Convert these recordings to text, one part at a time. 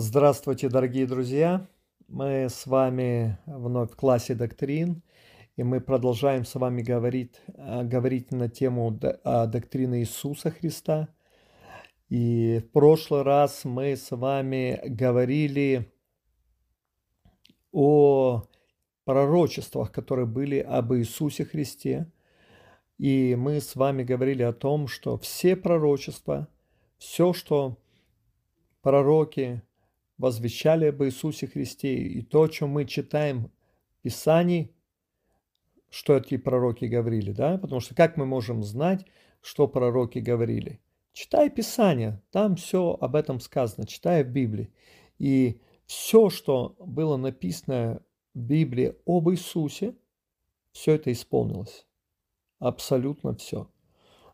Здравствуйте, дорогие друзья! Мы с вами вновь в классе доктрин, и мы продолжаем с вами говорить, а, говорить на тему доктрины Иисуса Христа. И в прошлый раз мы с вами говорили о пророчествах, которые были об Иисусе Христе. И мы с вами говорили о том, что все пророчества, все, что пророки возвещали об Иисусе Христе. И то, о чем мы читаем в Писании, что эти пророки говорили, да? Потому что как мы можем знать, что пророки говорили? Читай Писание, там все об этом сказано, читай в Библии. И все, что было написано в Библии об Иисусе, все это исполнилось. Абсолютно все.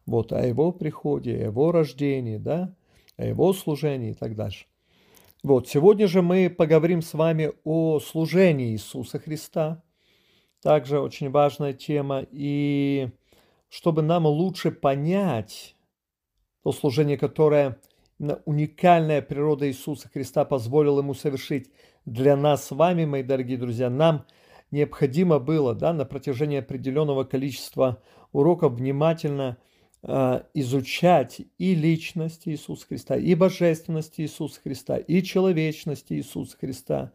Вот о его приходе, о его рождении, да, о его служении и так дальше. Вот, сегодня же мы поговорим с вами о служении Иисуса Христа. Также очень важная тема. И чтобы нам лучше понять то служение, которое уникальная природа Иисуса Христа позволила ему совершить для нас с вами, мои дорогие друзья, нам необходимо было да, на протяжении определенного количества уроков внимательно – изучать и личность Иисуса Христа, и божественность Иисуса Христа, и человечность Иисуса Христа.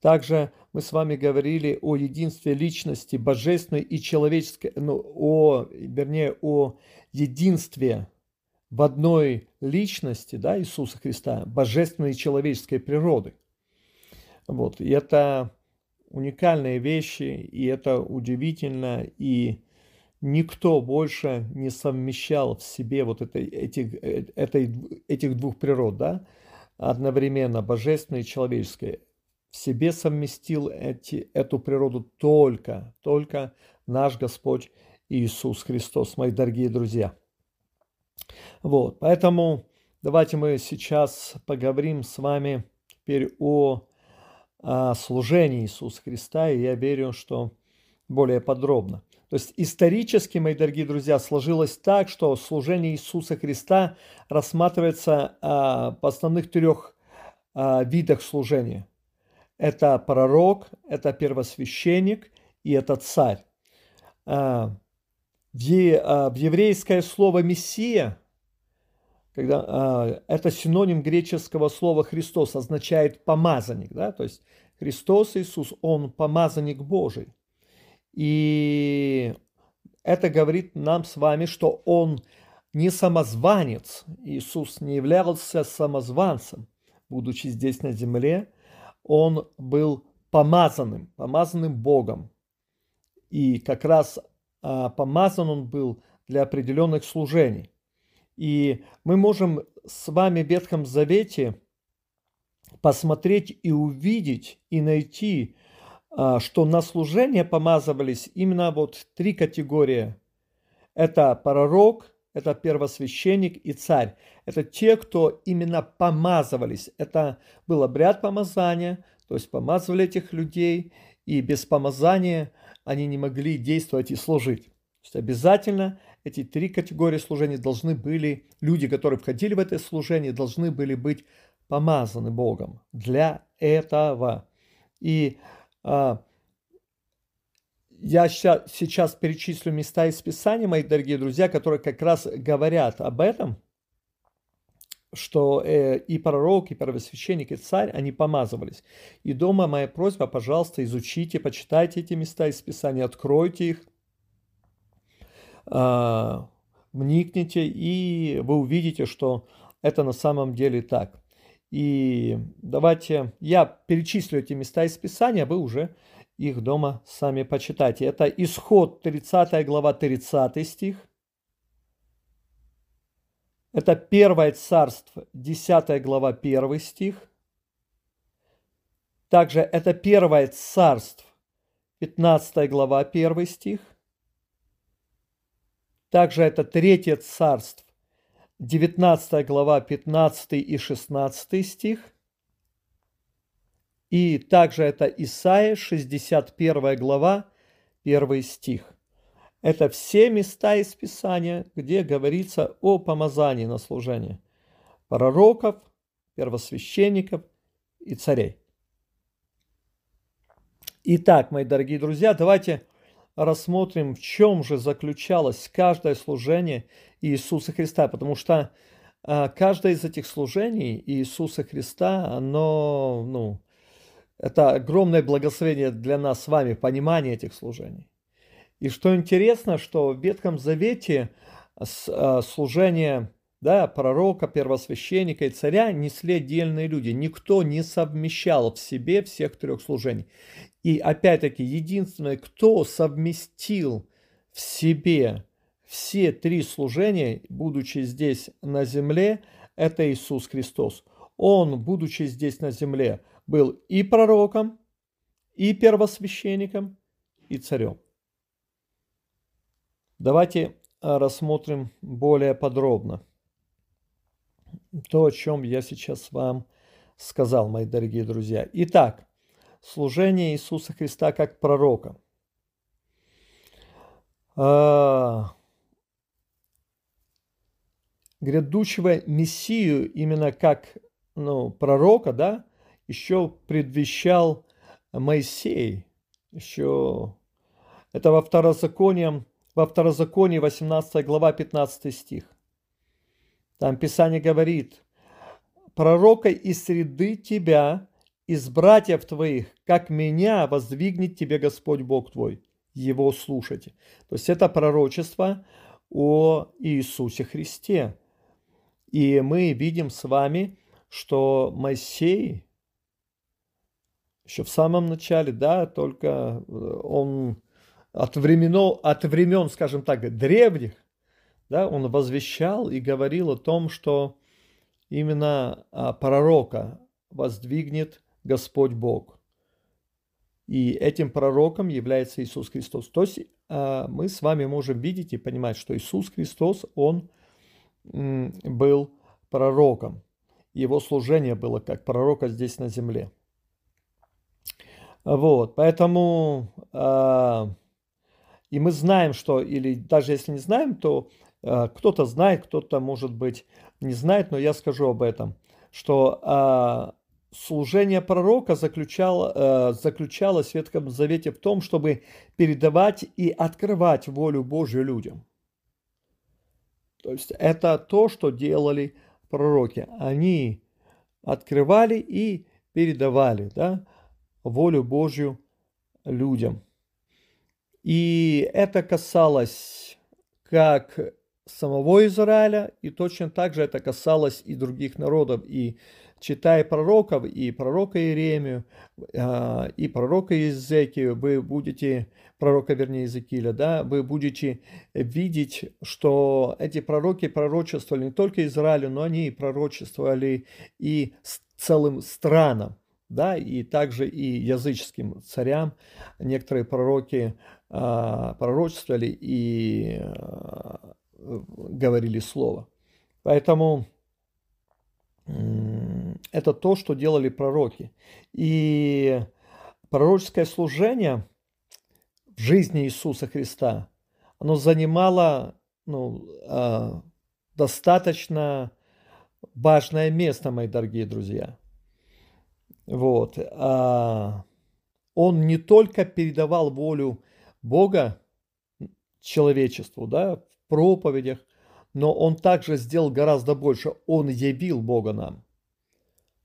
Также мы с вами говорили о единстве личности божественной и человеческой, ну, о, вернее, о единстве в одной личности да, Иисуса Христа, божественной и человеческой природы. Вот. И это уникальные вещи, и это удивительно, и никто больше не совмещал в себе вот это, этих, э, этой, этих двух природ, да, одновременно божественной и человеческой. В себе совместил эти, эту природу только, только наш Господь Иисус Христос, мои дорогие друзья. Вот, поэтому давайте мы сейчас поговорим с вами теперь о, о служении Иисуса Христа, и я верю, что более подробно. То есть исторически, мои дорогие друзья, сложилось так, что служение Иисуса Христа рассматривается а, по основных трех а, видах служения. Это пророк, это первосвященник и это царь. А, в, а, в еврейское слово «мессия» когда, а, это синоним греческого слова «Христос», означает «помазанник». Да? То есть Христос Иисус, Он помазанник Божий. И это говорит нам с вами, что он не самозванец. Иисус не являлся самозванцем, будучи здесь на земле. Он был помазанным, помазанным Богом. И как раз а, помазан он был для определенных служений. И мы можем с вами в Ветхом Завете посмотреть и увидеть и найти что на служение помазывались именно вот три категории. Это пророк, это первосвященник и царь. Это те, кто именно помазывались. Это был обряд помазания, то есть помазывали этих людей, и без помазания они не могли действовать и служить. То есть обязательно эти три категории служения должны были, люди, которые входили в это служение, должны были быть помазаны Богом для этого. И а, я сейчас перечислю места из Писания, мои дорогие друзья, которые как раз говорят об этом, что э, и пророк, и первосвященник, и царь, они помазывались. И дома моя просьба, пожалуйста, изучите, почитайте эти места из Писания, откройте их, э, вникните, и вы увидите, что это на самом деле так. И давайте я перечислю эти места из Писания, вы уже их дома сами почитайте. Это исход 30 глава 30 стих. Это первое царство 10 глава 1 стих. Также это первое царство 15 глава 1 стих. Также это третье царство 19 глава 15 и 16 стих. И также это Исаия, 61 глава, 1 стих. Это все места из Писания, где говорится о помазании на служение пророков, первосвященников и царей. Итак, мои дорогие друзья, давайте рассмотрим, в чем же заключалось каждое служение Иисуса Христа, потому что а, каждое из этих служений Иисуса Христа, оно, ну, это огромное благословение для нас с вами, понимание этих служений. И что интересно, что в Ветхом Завете а, служение да, пророка, первосвященника и царя несли отдельные люди. Никто не совмещал в себе всех трех служений. И опять-таки, единственное, кто совместил в себе все три служения, будучи здесь на земле, это Иисус Христос. Он, будучи здесь на земле, был и пророком, и первосвященником, и царем. Давайте а, рассмотрим более подробно то, о чем я сейчас вам сказал, мои дорогие друзья. Итак, служение Иисуса Христа как пророка. А, грядущего Мессию именно как ну, пророка, да, еще предвещал Моисей. Еще это во второзаконии, во второзаконии 18 глава 15 стих. Там Писание говорит, пророка из среды тебя, из братьев твоих, как меня воздвигнет тебе Господь Бог твой. Его слушайте. То есть это пророчество о Иисусе Христе. И мы видим с вами, что Моисей еще в самом начале, да, только э, он от времен, от времен, скажем так, древних, да, он возвещал и говорил о том, что именно а, пророка воздвигнет Господь Бог. И этим пророком является Иисус Христос. То есть а, мы с вами можем видеть и понимать, что Иисус Христос, Он был пророком. Его служение было как пророка здесь на земле. Вот, поэтому э, и мы знаем, что, или даже если не знаем, то кто-то знает, кто-то, может быть, не знает, но я скажу об этом, что а, служение пророка заключало, э, заключалось в Ветхом Завете в том, чтобы передавать и открывать волю Божью людям. То есть это то, что делали пророки. Они открывали и передавали да, волю Божью людям. И это касалось как самого Израиля, и точно так же это касалось и других народов. И читая пророков, и пророка Иеремию, а, и пророка Иезекию, вы будете, пророка, вернее, Иезекииля, да, вы будете видеть, что эти пророки пророчествовали не только Израилю, но они пророчествовали и целым странам, да, и также и языческим царям. Некоторые пророки а, пророчествовали и а, говорили слово. Поэтому это то, что делали пророки. И пророческое служение в жизни Иисуса Христа, оно занимало ну, а, достаточно важное место, мои дорогие друзья. Вот. А, он не только передавал волю Бога человечеству, да, проповедях, но он также сделал гораздо больше. Он явил Бога нам.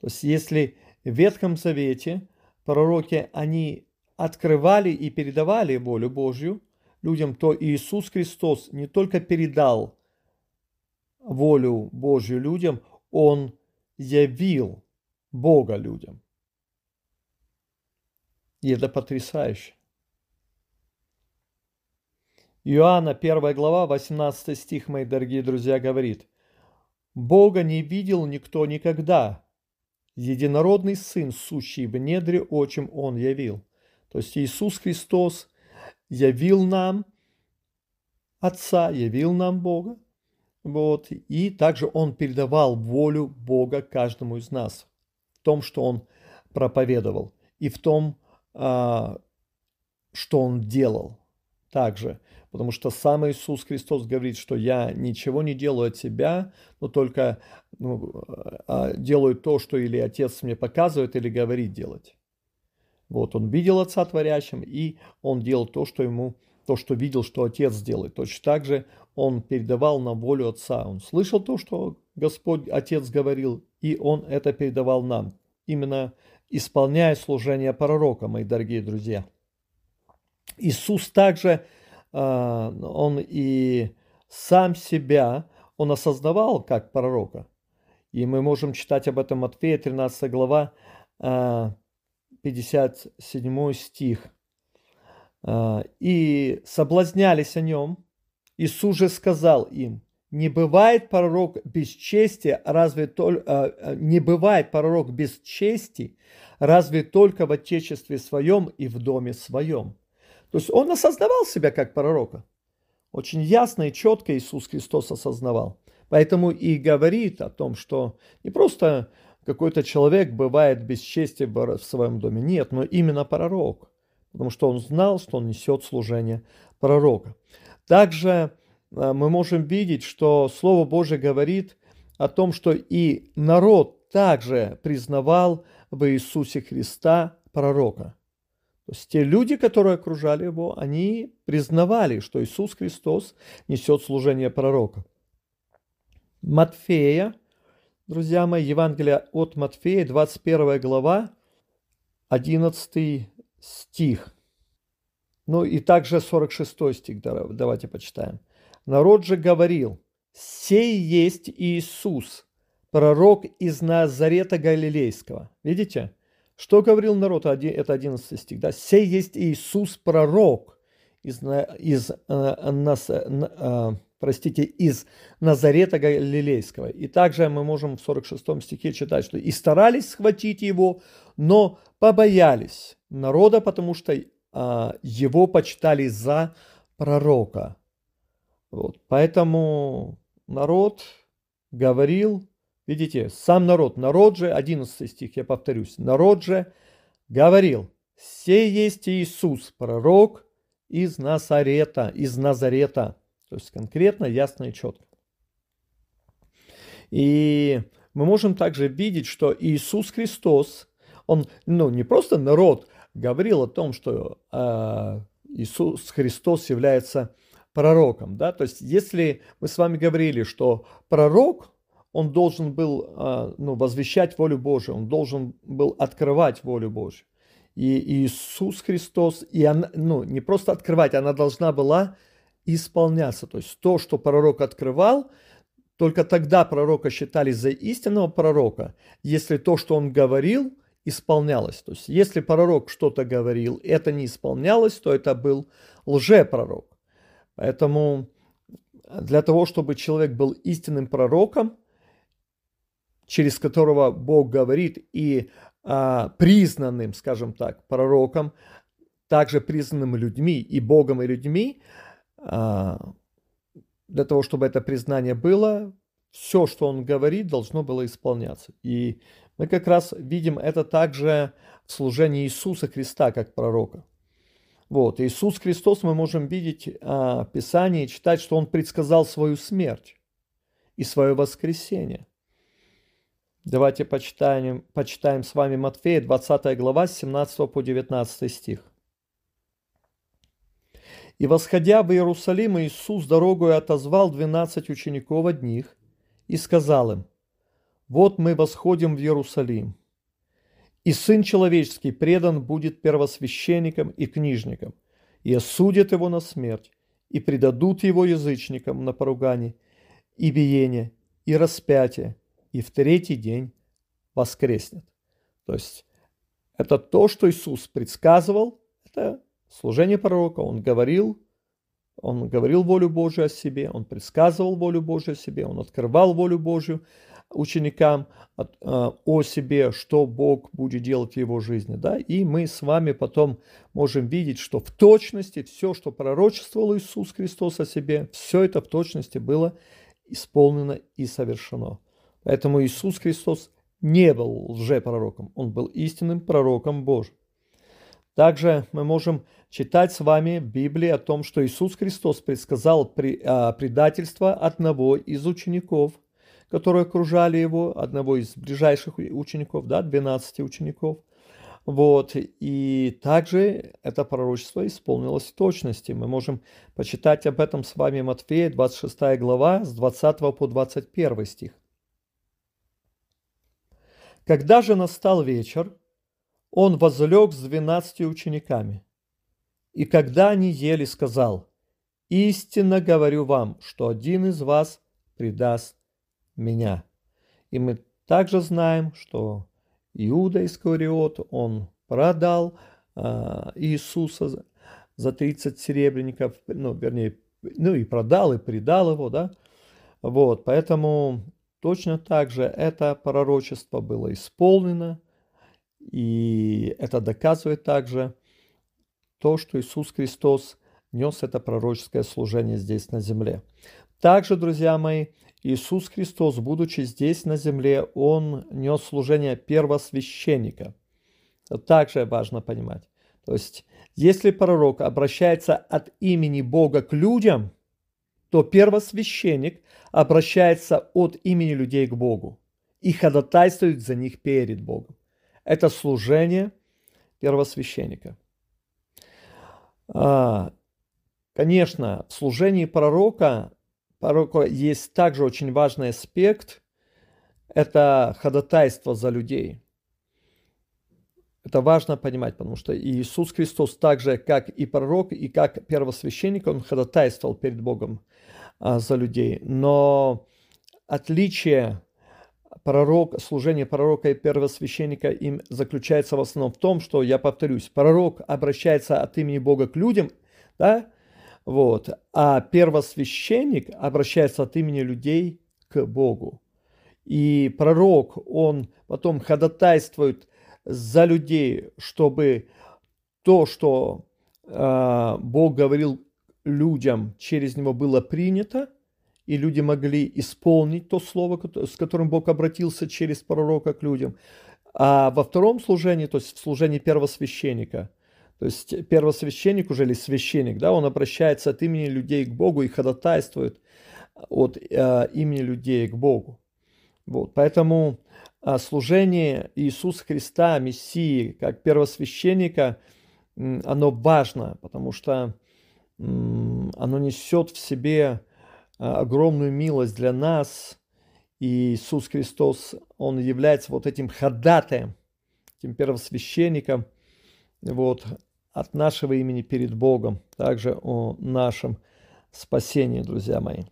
То есть если в Ветхом Завете пророки, они открывали и передавали волю Божью людям, то Иисус Христос не только передал волю Божью людям, Он явил Бога людям. И это потрясающе. Иоанна 1 глава, 18 стих, мои дорогие друзья, говорит, «Бога не видел никто никогда, единородный Сын, сущий в недре очим Он явил». То есть Иисус Христос явил нам Отца, явил нам Бога, вот, и также Он передавал волю Бога каждому из нас в том, что Он проповедовал, и в том, а, что Он делал также – потому что сам Иисус Христос говорит, что я ничего не делаю от себя, но только ну, а, делаю то, что или Отец мне показывает, или говорит делать. Вот он видел Отца творящим, и он делал то, что ему, то, что видел, что Отец делает. Точно так же он передавал на волю Отца. Он слышал то, что Господь, Отец говорил, и он это передавал нам. Именно исполняя служение пророка, мои дорогие друзья. Иисус также, а, он и сам себя, он осознавал как пророка. И мы можем читать об этом Матфея, 13 глава, 57 а, стих. А, «И соблазнялись о нем. Иисус же сказал им, не бывает пророк без чести, разве только не бывает пророк без чести, разве только в отечестве своем и в доме своем. То есть он осознавал себя как пророка. Очень ясно и четко Иисус Христос осознавал. Поэтому и говорит о том, что не просто какой-то человек бывает без чести в своем доме. Нет, но именно пророк. Потому что он знал, что он несет служение пророка. Также э, мы можем видеть, что Слово Божье говорит о том, что и народ также признавал в Иисусе Христа пророка. То есть те люди, которые окружали его, они признавали, что Иисус Христос несет служение пророка. Матфея, друзья мои, Евангелие от Матфея, 21 глава, 11 стих. Ну и также 46 стих давайте почитаем. Народ же говорил, «Сей есть Иисус, пророк из Назарета Галилейского. Видите? Что говорил народ? Это 11 стих. Да? Сей есть Иисус, пророк из, из, э, нас, э, простите, из Назарета Галилейского. И также мы можем в 46 стихе читать, что «И старались схватить его, но побоялись народа, потому что э, его почитали за пророка». Вот. Поэтому народ говорил Видите, сам народ, народ же, 11 стих, я повторюсь, народ же говорил, «Сей есть Иисус, пророк из Назарета, из Назарета». То есть конкретно, ясно и четко. И мы можем также видеть, что Иисус Христос, он ну, не просто народ говорил о том, что э, Иисус Христос является пророком. Да? То есть если мы с вами говорили, что пророк, он должен был а, ну, возвещать волю Божию, он должен был открывать волю Божию. И Иисус Христос, и она, ну, не просто открывать, она должна была исполняться. То есть то, что пророк открывал, только тогда пророка считали за истинного пророка, если то, что он говорил, исполнялось. То есть если пророк что-то говорил, это не исполнялось, то это был лжепророк. Поэтому для того, чтобы человек был истинным пророком, через которого Бог говорит, и а, признанным, скажем так, пророком, также признанным людьми и Богом и людьми, а, для того, чтобы это признание было, все, что он говорит, должно было исполняться. И мы как раз видим это также в служении Иисуса Христа как пророка. Вот, Иисус Христос мы можем видеть а, в Писании, читать, что Он предсказал свою смерть и свое воскресение – Давайте почитаем, почитаем с вами Матфея, 20 глава, с 17 по 19 стих. «И восходя в Иерусалим, Иисус дорогою отозвал двенадцать учеников одних и сказал им, «Вот мы восходим в Иерусалим, и Сын Человеческий предан будет первосвященникам и книжникам, и осудят его на смерть, и предадут его язычникам на поругание, и биение, и распятие, и в третий день воскреснет. То есть это то, что Иисус предсказывал, это служение пророка. Он говорил, он говорил волю Божию о себе, он предсказывал волю Божию о себе, он открывал волю Божию ученикам э, о себе, что Бог будет делать в его жизни. Да? И мы с вами потом можем видеть, что в точности все, что пророчествовал Иисус Христос о себе, все это в точности было исполнено и совершено. Поэтому Иисус Христос не был лжепророком, он был истинным пророком Божьим. Также мы можем читать с вами в Библии о том, что Иисус Христос предсказал а, предательство одного из учеников, которые окружали его, одного из ближайших учеников, да, 12 учеников. Вот, и также это пророчество исполнилось в точности. Мы можем почитать об этом с вами Матфея, 26 глава, с 20 по 21 стих. Когда же настал вечер, он возлег с двенадцатью учениками. И когда они ели, сказал, «Истинно говорю вам, что один из вас предаст меня». И мы также знаем, что Иуда Искариот, он продал э, Иисуса за 30 серебряников, ну, вернее, ну и продал, и предал его, да. Вот, поэтому точно так же это пророчество было исполнено, и это доказывает также то, что Иисус Христос нес это пророческое служение здесь на земле. Также, друзья мои, Иисус Христос, будучи здесь на земле, Он нес служение первосвященника. Также важно понимать. То есть, если пророк обращается от имени Бога к людям, то первосвященник обращается от имени людей к Богу и ходатайствует за них перед Богом. Это служение первосвященника. А, конечно, в служении пророка, пророка есть также очень важный аспект – это ходатайство за людей. Это важно понимать, потому что Иисус Христос так же, как и пророк, и как первосвященник, он ходатайствовал перед Богом а, за людей. Но отличие пророк, служение пророка и первосвященника им заключается в основном в том, что, я повторюсь, пророк обращается от имени Бога к людям, да, вот, а первосвященник обращается от имени людей к Богу. И пророк, он потом ходатайствует за людей, чтобы то, что э, Бог говорил людям, через него было принято, и люди могли исполнить то слово, с которым Бог обратился через пророка к людям. А во втором служении, то есть в служении первосвященника, то есть первосвященник уже или священник, да, он обращается от имени людей к Богу и ходатайствует от э, имени людей к Богу. Вот, поэтому э, служение Иисуса Христа, Мессии, как первосвященника, оно важно, потому что оно несет в себе а, огромную милость для нас. И Иисус Христос, Он является вот этим ходатаем, этим первосвященником вот, от нашего имени перед Богом, также о нашем спасении, друзья мои.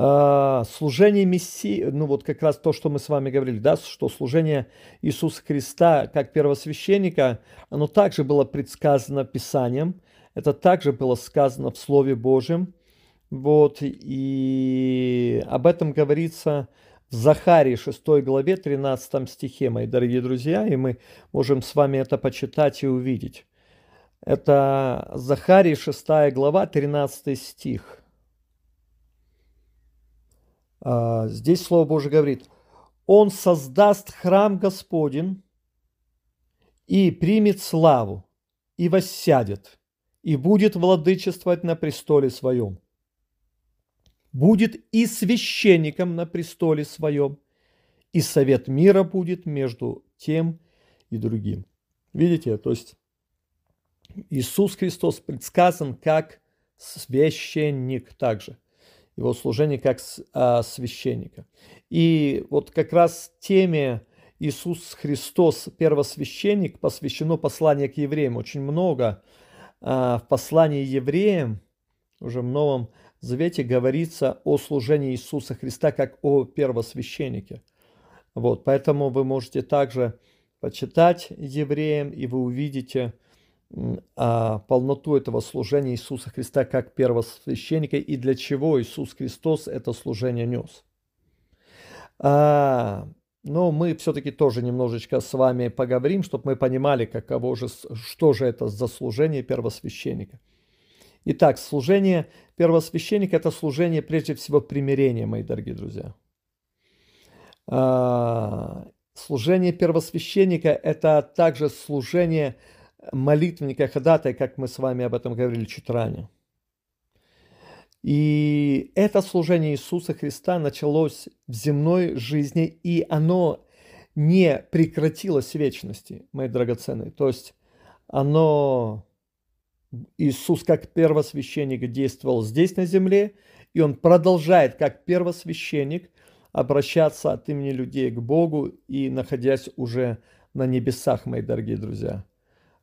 А, служение Мессии, ну вот как раз то, что мы с вами говорили, да, что служение Иисуса Христа как первосвященника, оно также было предсказано Писанием, это также было сказано в Слове Божьем. Вот, и об этом говорится в Захарии 6 главе 13 стихе, мои дорогие друзья, и мы можем с вами это почитать и увидеть. Это Захарии 6 глава 13 стих. А, здесь Слово Божье говорит, «Он создаст храм Господень и примет славу, и воссядет, и будет владычествовать на престоле своем. Будет и священником на престоле своем, и совет мира будет между тем и другим. Видите, то есть Иисус Христос предсказан как священник также. Его служение как а, священника. И вот как раз теме Иисус Христос, первосвященник, посвящено послание к евреям. Очень много а, в послании евреям, уже в Новом Завете, говорится о служении Иисуса Христа как о первосвященнике. Вот, поэтому вы можете также почитать евреям, и вы увидите полноту этого служения Иисуса Христа как первосвященника и для чего Иисус Христос это служение нес. А, но мы все-таки тоже немножечко с вами поговорим, чтобы мы понимали, каково же, что же это за служение первосвященника. Итак, служение первосвященника – это служение прежде всего примирения, мои дорогие друзья. А, Служение первосвященника – это также служение молитвенника, ходатай, как мы с вами об этом говорили чуть ранее. И это служение Иисуса Христа началось в земной жизни, и оно не прекратилось в вечности, мои драгоценные. То есть оно, Иисус как первосвященник действовал здесь на земле, и он продолжает как первосвященник обращаться от имени людей к Богу и находясь уже на небесах, мои дорогие друзья.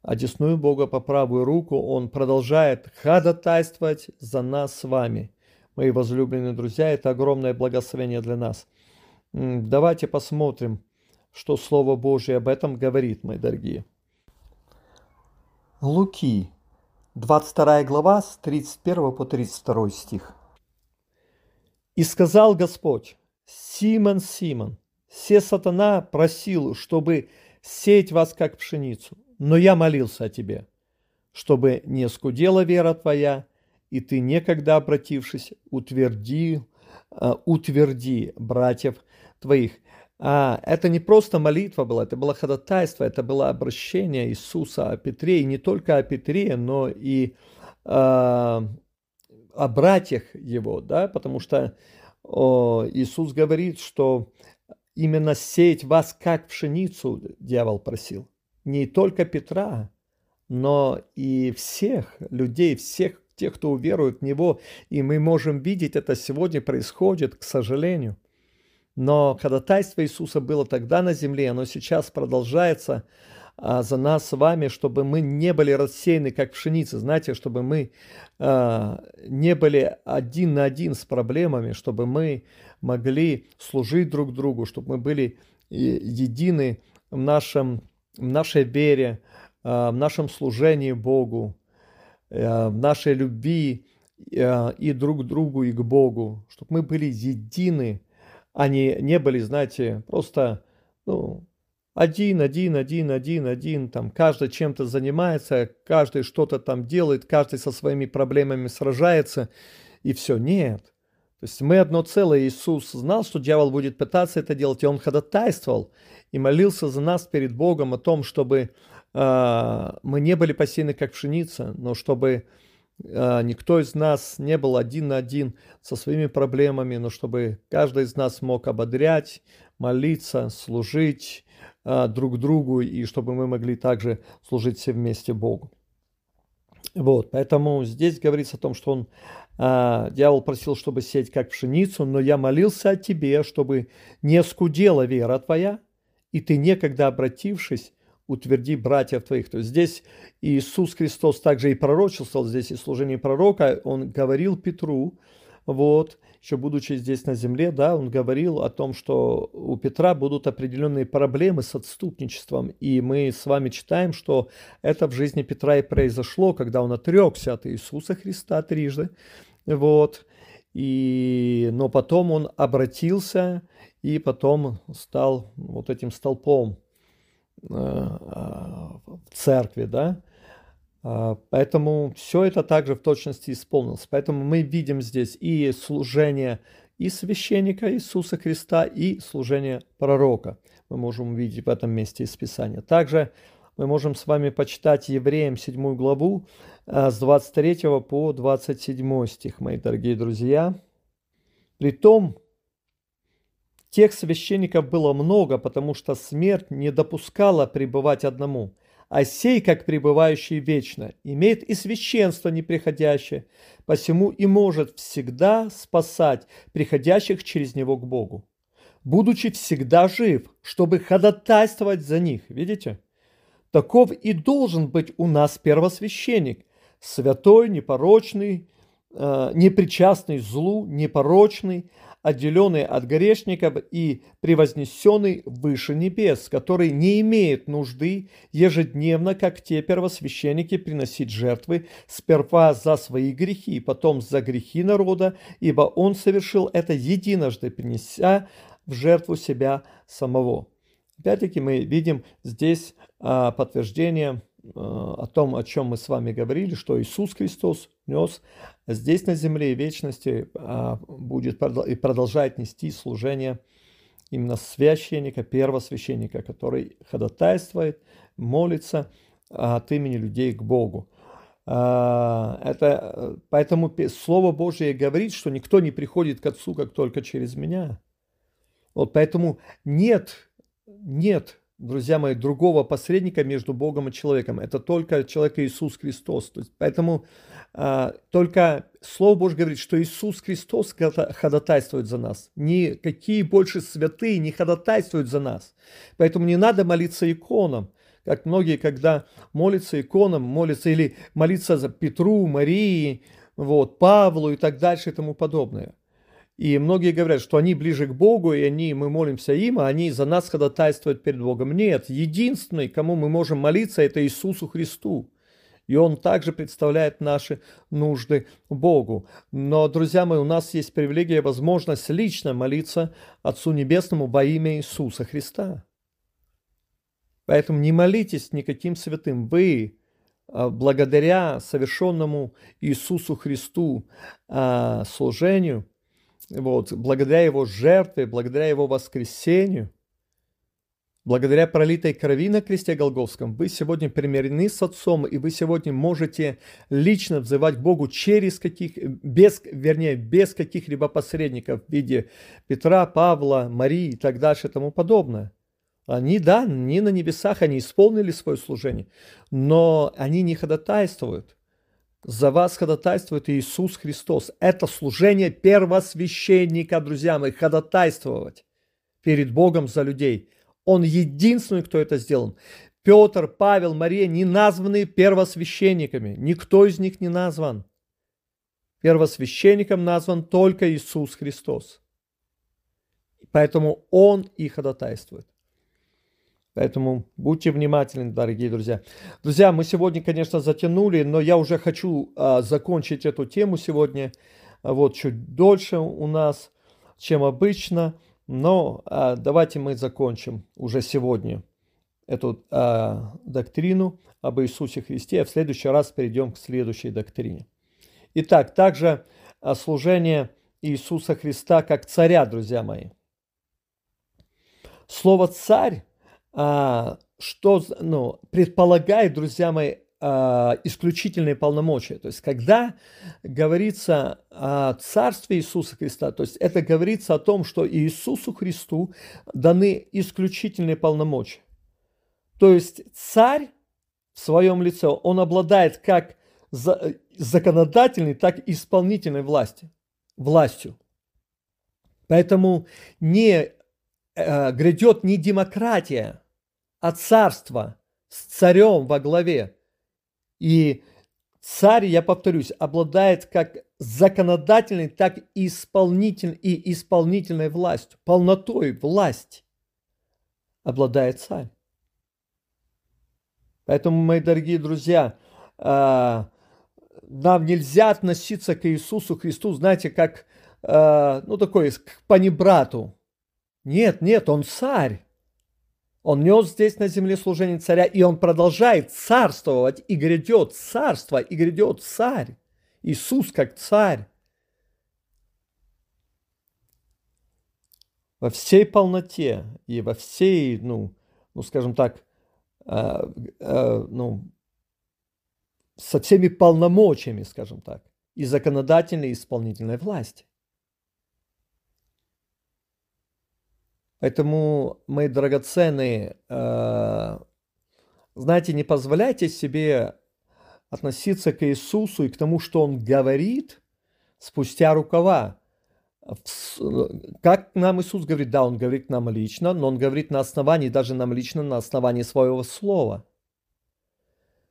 Одесную Бога по правую руку Он продолжает ходатайствовать за нас с вами. Мои возлюбленные друзья, это огромное благословение для нас. Давайте посмотрим, что Слово Божье об этом говорит, мои дорогие. Луки, 22 глава, с 31 по 32 стих. «И сказал Господь, Симон, Симон, все сатана просил, чтобы сеять вас, как пшеницу, но я молился о тебе, чтобы не скудела вера твоя, и ты, некогда обратившись, утверди, э, утверди братьев твоих. А, это не просто молитва была, это было ходатайство, это было обращение Иисуса о Петре, и не только о Петре, но и э, о братьях его, да, потому что о, Иисус говорит, что именно сеять вас как пшеницу дьявол просил не только Петра, но и всех людей, всех тех, кто уверует в Него. И мы можем видеть, это сегодня происходит, к сожалению. Но ходатайство Иисуса было тогда на земле, оно сейчас продолжается а, за нас с вами, чтобы мы не были рассеяны, как пшеница, знаете, чтобы мы а, не были один на один с проблемами, чтобы мы могли служить друг другу, чтобы мы были едины в нашем нашей вере, э, в нашем служении Богу, э, в нашей любви э, и друг к другу, и к Богу, чтобы мы были едины, а не, не были, знаете, просто ну, один, один, один, один, один, там каждый чем-то занимается, каждый что-то там делает, каждый со своими проблемами сражается, и все. Нет. То есть мы одно целое. Иисус знал, что дьявол будет пытаться это делать, и он ходатайствовал и молился за нас перед Богом о том, чтобы э, мы не были посеяны как пшеница, но чтобы э, никто из нас не был один на один со своими проблемами, но чтобы каждый из нас мог ободрять, молиться, служить э, друг другу, и чтобы мы могли также служить все вместе Богу. Вот, поэтому здесь говорится о том, что он, э, дьявол просил, чтобы сеять как пшеницу, но я молился о тебе, чтобы не скудела вера твоя, и ты некогда обратившись, утверди братьев твоих. То есть здесь Иисус Христос также и пророчествовал, здесь и служение пророка, он говорил Петру, вот, еще будучи здесь на земле, да, он говорил о том, что у Петра будут определенные проблемы с отступничеством, и мы с вами читаем, что это в жизни Петра и произошло, когда он отрекся от Иисуса Христа трижды, вот, и, но потом он обратился и потом стал вот этим столпом э, в церкви, да. А, поэтому все это также в точности исполнилось. Поэтому мы видим здесь и служение и священника Иисуса Христа, и служение пророка. Мы можем увидеть в этом месте из Писания. Также мы можем с вами почитать Евреям 7 главу э, с 23 по 27 стих, мои дорогие друзья. При том, Тех священников было много, потому что смерть не допускала пребывать одному, а сей, как пребывающий вечно, имеет и священство неприходящее, посему и может всегда спасать приходящих через него к Богу, будучи всегда жив, чтобы ходатайствовать за них. Видите? Таков и должен быть у нас первосвященник, святой, непорочный, э, непричастный злу, непорочный, отделенный от грешников и превознесенный выше небес, который не имеет нужды ежедневно, как те первосвященники, приносить жертвы сперва за свои грехи, потом за грехи народа, ибо он совершил это единожды, принеся в жертву себя самого. Опять-таки мы видим здесь а, подтверждение о том, о чем мы с вами говорили, что Иисус Христос нес здесь на земле и вечности а, будет и продолжает нести служение именно священника, первосвященника, который ходатайствует, молится от имени людей к Богу. А, это, поэтому Слово Божье говорит, что никто не приходит к Отцу, как только через меня. Вот поэтому нет, нет друзья мои, другого посредника между Богом и человеком. Это только человек Иисус Христос. То есть, поэтому а, только Слово Божье говорит, что Иисус Христос ходатайствует за нас. Никакие больше святые не ходатайствуют за нас. Поэтому не надо молиться иконам. Как многие, когда молятся иконам, молятся или молиться за Петру, Марии, вот, Павлу и так дальше и тому подобное. И многие говорят, что они ближе к Богу, и они, мы молимся им, а они за нас ходатайствуют перед Богом. Нет, единственный, кому мы можем молиться, это Иисусу Христу. И Он также представляет наши нужды Богу. Но, друзья мои, у нас есть привилегия, возможность лично молиться Отцу Небесному во имя Иисуса Христа. Поэтому не молитесь никаким святым. Вы, а, благодаря совершенному Иисусу Христу а, служению, вот, благодаря Его жертве, благодаря Его воскресению, благодаря пролитой крови на кресте Голговском, вы сегодня примирены с Отцом, и вы сегодня можете лично взывать к Богу через каких, без, вернее, без каких-либо посредников в виде Петра, Павла, Марии и так дальше и тому подобное. Они, да, не на небесах, они исполнили свое служение, но они не ходатайствуют. За вас ходатайствует Иисус Христос. Это служение первосвященника, друзья мои, ходатайствовать перед Богом за людей. Он единственный, кто это сделал. Петр, Павел, Мария не названы первосвященниками. Никто из них не назван. Первосвященником назван только Иисус Христос. Поэтому Он и ходатайствует. Поэтому будьте внимательны, дорогие друзья. Друзья, мы сегодня, конечно, затянули, но я уже хочу а, закончить эту тему сегодня. Вот чуть дольше у нас, чем обычно. Но а, давайте мы закончим уже сегодня эту а, доктрину об Иисусе Христе, а в следующий раз перейдем к следующей доктрине. Итак, также а, служение Иисуса Христа как царя, друзья мои. Слово «царь» а, что ну, предполагает, друзья мои, а, исключительные полномочия. То есть, когда говорится о царстве Иисуса Христа, то есть это говорится о том, что Иисусу Христу даны исключительные полномочия. То есть царь в своем лице, он обладает как законодательной, так и исполнительной власти, властью. Поэтому не э, грядет не демократия, а царство с царем во главе. И царь, я повторюсь, обладает как законодательной, так и исполнительной, и исполнительной властью, полнотой власти обладает царь. Поэтому, мои дорогие друзья, а, нам нельзя относиться к Иисусу Христу, знаете, как, а, ну, такой, к панибрату. Нет, нет, он царь. Он нес здесь на земле служение царя, и он продолжает царствовать, и грядет царство, и грядет царь. Иисус как царь. Во всей полноте и во всей, ну, ну скажем так, э, э, ну, со всеми полномочиями, скажем так, и законодательной, и исполнительной власти. Поэтому, мои драгоценные, э, знаете, не позволяйте себе относиться к Иисусу и к тому, что Он говорит спустя рукава. Как нам Иисус говорит? Да, Он говорит нам лично, но Он говорит на основании, даже нам лично на основании своего слова.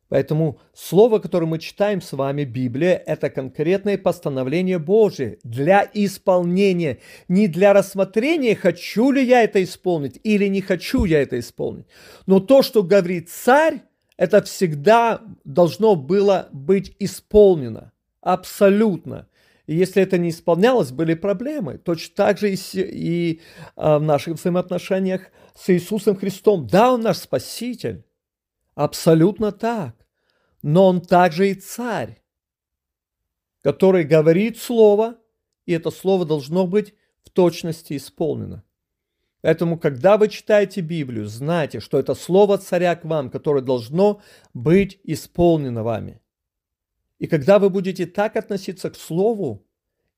Поэтому слово, которое мы читаем с вами, Библия, это конкретное постановление Божие для исполнения. Не для рассмотрения, хочу ли я это исполнить или не хочу я это исполнить. Но то, что говорит царь, это всегда должно было быть исполнено. Абсолютно. И если это не исполнялось, были проблемы. Точно так же и, и а, в наших взаимоотношениях с Иисусом Христом. Да, Он наш Спаситель. Абсолютно так. Но он также и царь, который говорит слово, и это слово должно быть в точности исполнено. Поэтому, когда вы читаете Библию, знайте, что это слово царя к вам, которое должно быть исполнено вами. И когда вы будете так относиться к слову,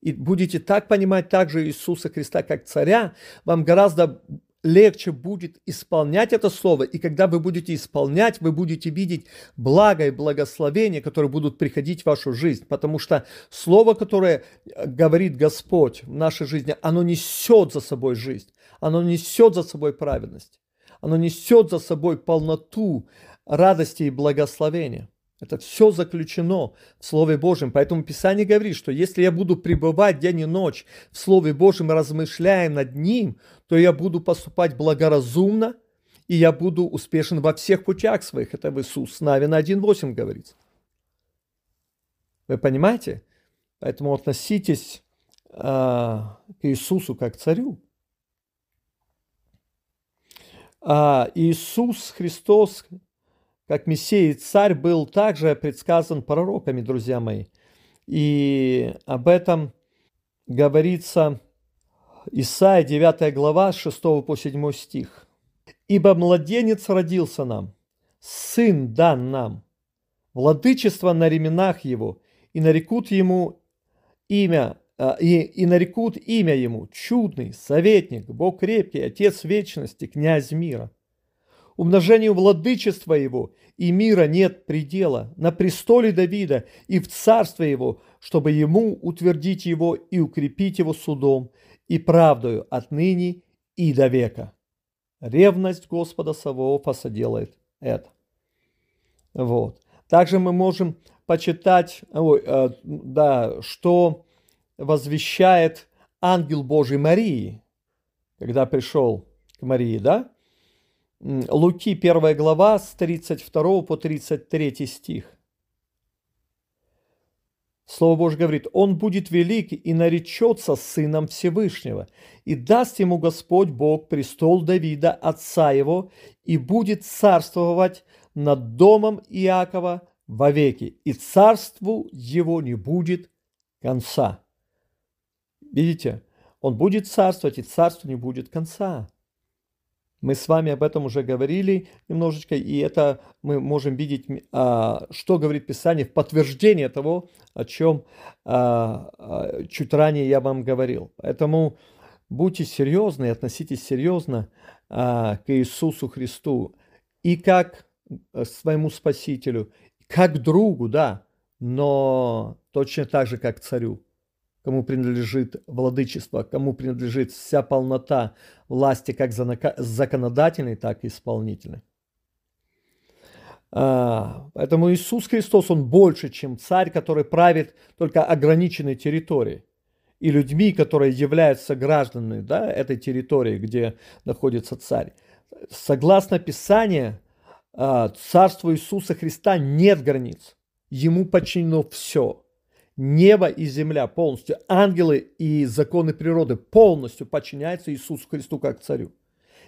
и будете так понимать также Иисуса Христа как царя, вам гораздо легче будет исполнять это слово. И когда вы будете исполнять, вы будете видеть благо и благословение, которые будут приходить в вашу жизнь. Потому что слово, которое э, говорит Господь в нашей жизни, оно несет за собой жизнь. Оно несет за собой праведность. Оно несет за собой полноту радости и благословения. Это все заключено в Слове Божьем. Поэтому Писание говорит, что если я буду пребывать день и ночь в Слове Божьем, размышляя над ним, то я буду поступать благоразумно, и я буду успешен во всех путях своих. Это в Иисус Навина 1.8 говорится. Вы понимаете? Поэтому относитесь э, к Иисусу как к царю. А Иисус Христос как Мессия и Царь был также предсказан пророками, друзья мои. И об этом говорится Исаия 9 глава 6 по 7 стих. «Ибо младенец родился нам, сын дан нам, владычество на ременах его, и нарекут ему имя, а, и, и нарекут имя ему чудный, советник, Бог крепкий, Отец вечности, князь мира умножению владычества его, и мира нет предела, на престоле Давида и в царстве его, чтобы ему утвердить его и укрепить его судом и правдою отныне и до века. Ревность Господа Саваофа соделает это. Вот. Также мы можем почитать, ой, э, да, что возвещает ангел Божий Марии, когда пришел к Марии, да? Луки 1 глава с 32 по 33 стих. Слово Божье говорит, «Он будет велик и наречется Сыном Всевышнего, и даст ему Господь Бог престол Давида, отца его, и будет царствовать над домом Иакова вовеки, и царству его не будет конца». Видите, он будет царствовать, и царству не будет конца. Мы с вами об этом уже говорили немножечко, и это мы можем видеть, а, что говорит Писание в подтверждение того, о чем а, а, чуть ранее я вам говорил. Поэтому будьте серьезны, относитесь серьезно к Иисусу Христу и как э, своему Спасителю, как другу, да, но точно так же, как царю кому принадлежит владычество, кому принадлежит вся полнота власти как законодательной, так и исполнительной. А, поэтому Иисус Христос, Он больше, чем царь, который правит только ограниченной территорией. И людьми, которые являются гражданами да, этой территории, где находится царь. Согласно Писанию, а, царству Иисуса Христа нет границ. Ему подчинено все – Небо и земля полностью, ангелы и законы природы полностью подчиняются Иисусу Христу как царю.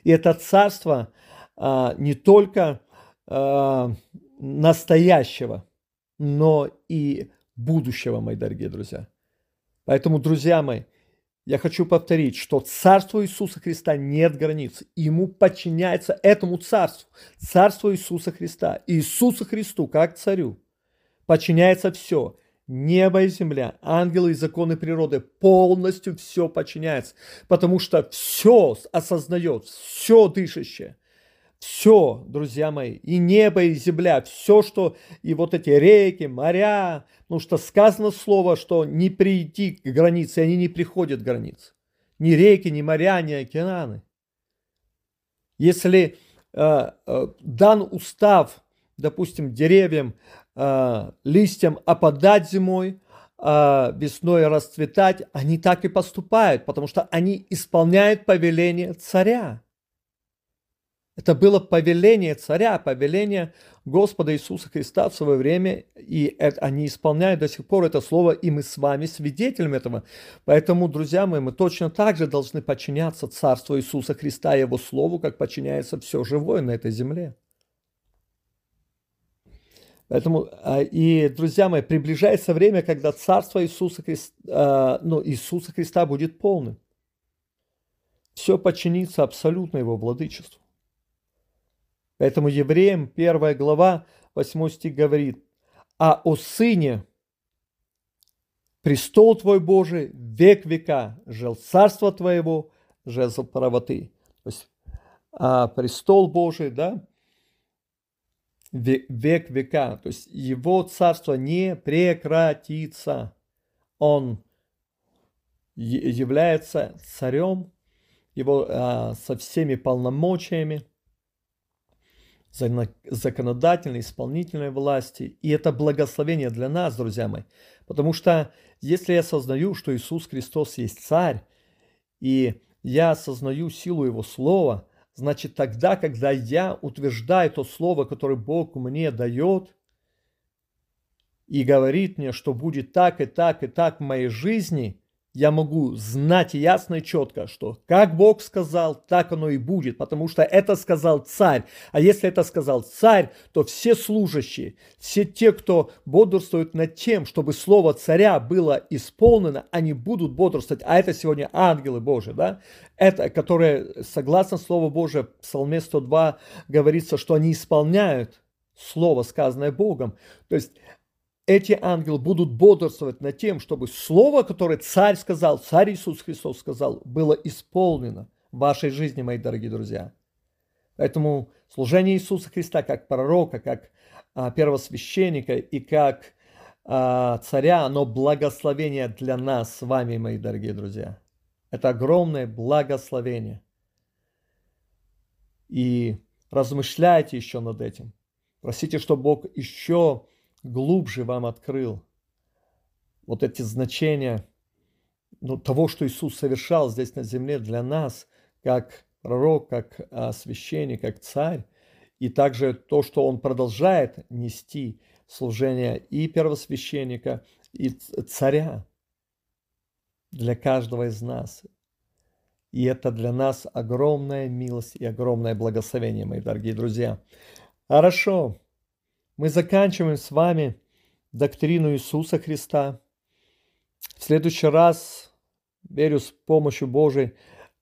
И это царство а, не только а, настоящего, но и будущего, мои дорогие друзья. Поэтому, друзья мои, я хочу повторить, что царство Иисуса Христа нет границ. Ему подчиняется этому царству. Царство Иисуса Христа. Иисусу Христу, как царю, подчиняется все. Небо и земля, ангелы и законы природы полностью все подчиняется, потому что все осознает, все дышащее, все, друзья мои, и небо, и земля, все, что, и вот эти реки, моря, потому что сказано слово, что не прийти к границе, они не приходят к границе. Ни реки, ни моря, ни океаны. Если э, э, дан устав, допустим, деревьям э, листьям опадать зимой, э, весной расцветать, они так и поступают, потому что они исполняют повеление царя. Это было повеление царя, повеление Господа Иисуса Христа в свое время, и это, они исполняют до сих пор это слово, и мы с вами свидетелем этого. Поэтому, друзья мои, мы точно так же должны подчиняться Царству Иисуса Христа и Его Слову, как подчиняется все живое на этой земле. Поэтому, а, и, друзья мои, приближается время, когда Царство Иисуса Христа, ну, Иисуса Христа будет полным. все подчинится абсолютно его владычеству. Поэтому евреям 1 глава 8 стих говорит, а о Сыне престол Твой Божий, век века, жил царство Твоего, жезл правоты. То есть а престол Божий, да, век века, то есть его царство не прекратится. Он является царем, его а, со всеми полномочиями, законодательной, исполнительной власти. И это благословение для нас, друзья мои. Потому что если я осознаю, что Иисус Христос есть царь, и я осознаю силу Его Слова, значит тогда, когда я утверждаю то Слово, которое Бог мне дает, и говорит мне, что будет так и так и так в моей жизни – я могу знать ясно и четко, что как Бог сказал, так оно и будет, потому что это сказал царь. А если это сказал царь, то все служащие, все те, кто бодрствует над тем, чтобы слово царя было исполнено, они будут бодрствовать. А это сегодня ангелы Божии, да? Это, которые, согласно Слову Божие, в Псалме 102 говорится, что они исполняют слово, сказанное Богом. То есть эти ангелы будут бодрствовать над тем, чтобы слово, которое царь сказал, царь Иисус Христос сказал, было исполнено в вашей жизни, мои дорогие друзья. Поэтому служение Иисуса Христа как пророка, как а, первосвященника и как а, царя, оно благословение для нас с вами, мои дорогие друзья. Это огромное благословение. И размышляйте еще над этим. Просите, чтобы Бог еще глубже вам открыл вот эти значения ну, того, что Иисус совершал здесь на земле для нас, как пророк, как а, священник, как царь, и также то, что он продолжает нести служение и первосвященника, и царя для каждого из нас. И это для нас огромная милость и огромное благословение, мои дорогие друзья. Хорошо. Мы заканчиваем с вами доктрину Иисуса Христа. В следующий раз, верю, с помощью Божией,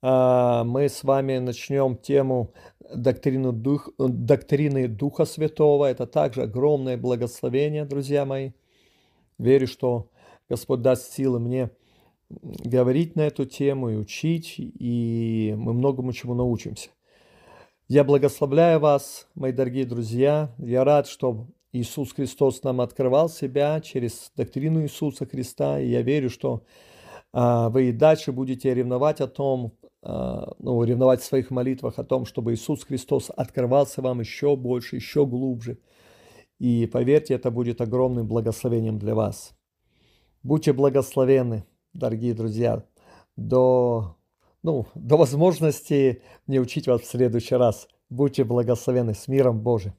а, мы с вами начнем тему доктрину дух, доктрины Духа Святого. Это также огромное благословение, друзья мои. Верю, что Господь даст силы мне говорить на эту тему и учить, и мы многому чему научимся. Я благословляю вас, мои дорогие друзья. Я рад, что Иисус Христос нам открывал себя через доктрину Иисуса Христа. И я верю, что а, вы и дальше будете ревновать о том, а, ну, ревновать в своих молитвах о том, чтобы Иисус Христос открывался вам еще больше, еще глубже. И поверьте, это будет огромным благословением для вас. Будьте благословенны, дорогие друзья, до ну, до возможности не учить вас в следующий раз. Будьте благословены с миром Божиим.